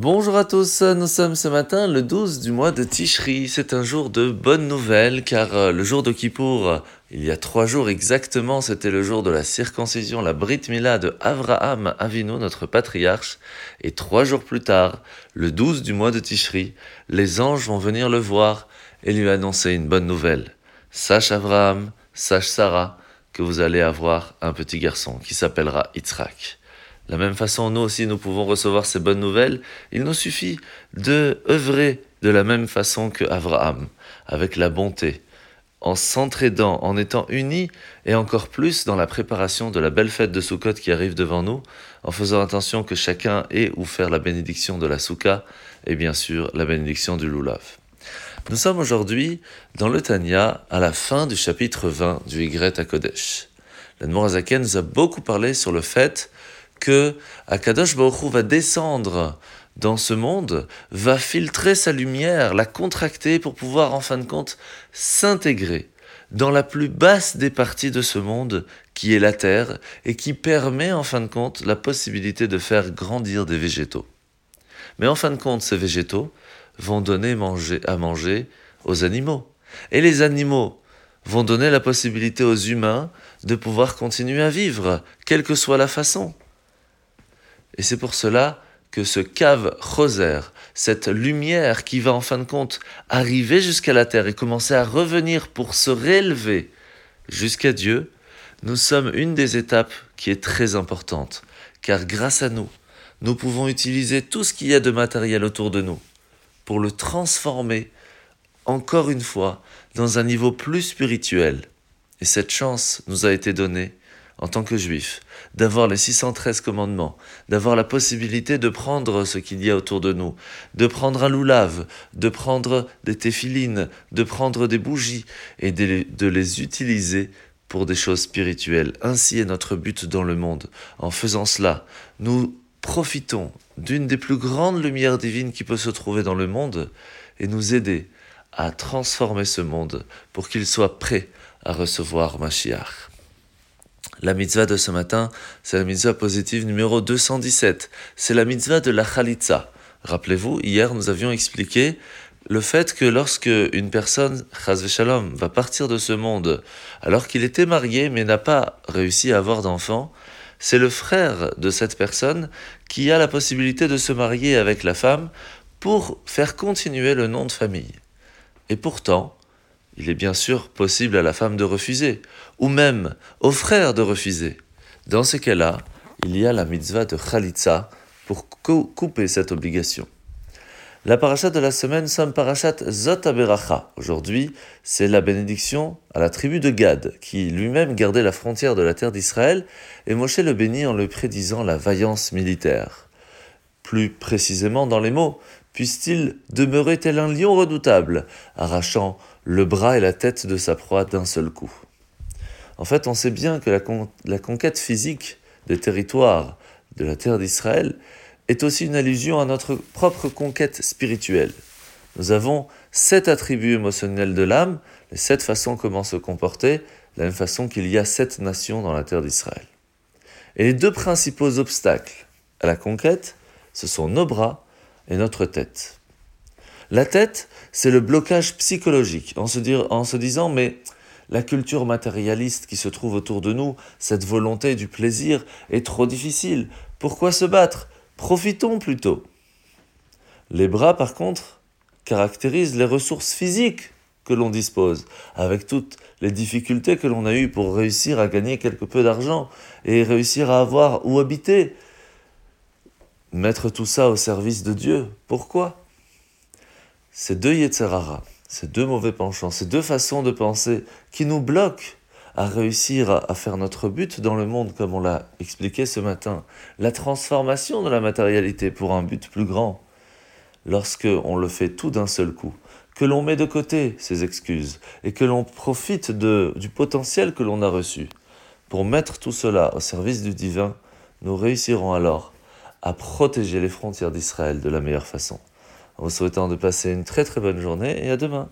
Bonjour à tous, nous sommes ce matin le 12 du mois de Tishri. C'est un jour de bonnes nouvelles car euh, le jour de Kippour, il y a trois jours exactement, c'était le jour de la circoncision, la Brit Mila de Avraham Avinu, notre patriarche. Et trois jours plus tard, le 12 du mois de Tishri, les anges vont venir le voir et lui annoncer une bonne nouvelle. Sache Avraham, sache Sarah, que vous allez avoir un petit garçon qui s'appellera Yitzhak. La même façon, nous aussi, nous pouvons recevoir ces bonnes nouvelles. Il nous suffit de œuvrer de la même façon que Abraham, avec la bonté, en s'entraidant, en étant unis, et encore plus dans la préparation de la belle fête de Sukkot qui arrive devant nous, en faisant attention que chacun ait ou faire la bénédiction de la Souka, et bien sûr la bénédiction du Lulav. Nous sommes aujourd'hui dans le Tanya, à la fin du chapitre 20 du Y à Kodesh. L'Admorazaken nous a beaucoup parlé sur le fait que Akadosh Baruch va descendre dans ce monde, va filtrer sa lumière, la contracter pour pouvoir en fin de compte s'intégrer dans la plus basse des parties de ce monde qui est la terre et qui permet en fin de compte la possibilité de faire grandir des végétaux. Mais en fin de compte, ces végétaux vont donner manger, à manger aux animaux. Et les animaux vont donner la possibilité aux humains de pouvoir continuer à vivre, quelle que soit la façon. Et c'est pour cela que ce cave roser, cette lumière qui va en fin de compte arriver jusqu'à la terre et commencer à revenir pour se réélever jusqu'à Dieu, nous sommes une des étapes qui est très importante, car grâce à nous, nous pouvons utiliser tout ce qu'il y a de matériel autour de nous pour le transformer, encore une fois, dans un niveau plus spirituel. Et cette chance nous a été donnée en tant que juif, d'avoir les 613 commandements, d'avoir la possibilité de prendre ce qu'il y a autour de nous, de prendre un loulave, de prendre des téphilines, de prendre des bougies et de les, utiliser pour des choses spirituelles. Ainsi est notre but dans le monde. En faisant cela, nous profitons d'une des plus grandes lumières divines qui peut se trouver dans le monde et nous aider à transformer ce monde pour qu'il soit prêt à recevoir Mashiach. La mitzvah de ce matin, c'est la mitzvah positive numéro 217. C'est la mitzvah de la chalitza. Rappelez-vous, hier nous avions expliqué le fait que lorsque une personne, shalom, va partir de ce monde alors qu'il était marié mais n'a pas réussi à avoir d'enfant, c'est le frère de cette personne qui a la possibilité de se marier avec la femme pour faire continuer le nom de famille. Et pourtant, il est bien sûr possible à la femme de refuser, ou même au frère de refuser. Dans ces cas-là, il y a la mitzvah de Khalitsa pour couper cette obligation. La parachat de la semaine, sommes parachat Zot. Aujourd'hui, c'est la bénédiction à la tribu de Gad, qui lui-même gardait la frontière de la terre d'Israël, et Moshe le bénit en le prédisant la vaillance militaire. Plus précisément dans les mots, puisse-t-il demeurer tel un lion redoutable, arrachant le bras et la tête de sa proie d'un seul coup? En fait, on sait bien que la, conquête physique des territoires de la terre d'Israël est aussi une allusion à notre propre conquête spirituelle. Nous avons sept attributs émotionnels de l'âme, les sept façons comment se comporter, de la même façon qu'il y a sept nations dans la terre d'Israël. Et les deux principaux obstacles à la conquête, ce sont nos bras et notre tête. La tête, c'est le blocage psychologique, en se, disant, mais la culture matérialiste qui se trouve autour de nous, cette volonté du plaisir, est trop difficile. Pourquoi se battre? Profitons plutôt. Les bras, par contre, caractérisent les ressources physiques que l'on dispose, avec toutes les difficultés que l'on a eues pour réussir à gagner quelque peu d'argent et réussir à avoir où habiter. Mettre tout ça au service de Dieu. Pourquoi? Ces deux Yetzerara, ces deux mauvais penchants, ces deux façons de penser qui nous bloquent à réussir à, faire notre but dans le monde, comme on l'a expliqué ce matin, la transformation de la matérialité pour un but plus grand, lorsque on le fait tout d'un seul coup, que l'on met de côté ces excuses et que l'on profite de, du potentiel que l'on a reçu pour mettre tout cela au service du divin, nous réussirons alors à protéger les frontières d'Israël de la meilleure façon en vous souhaitant de passer une très très bonne journée et à demain.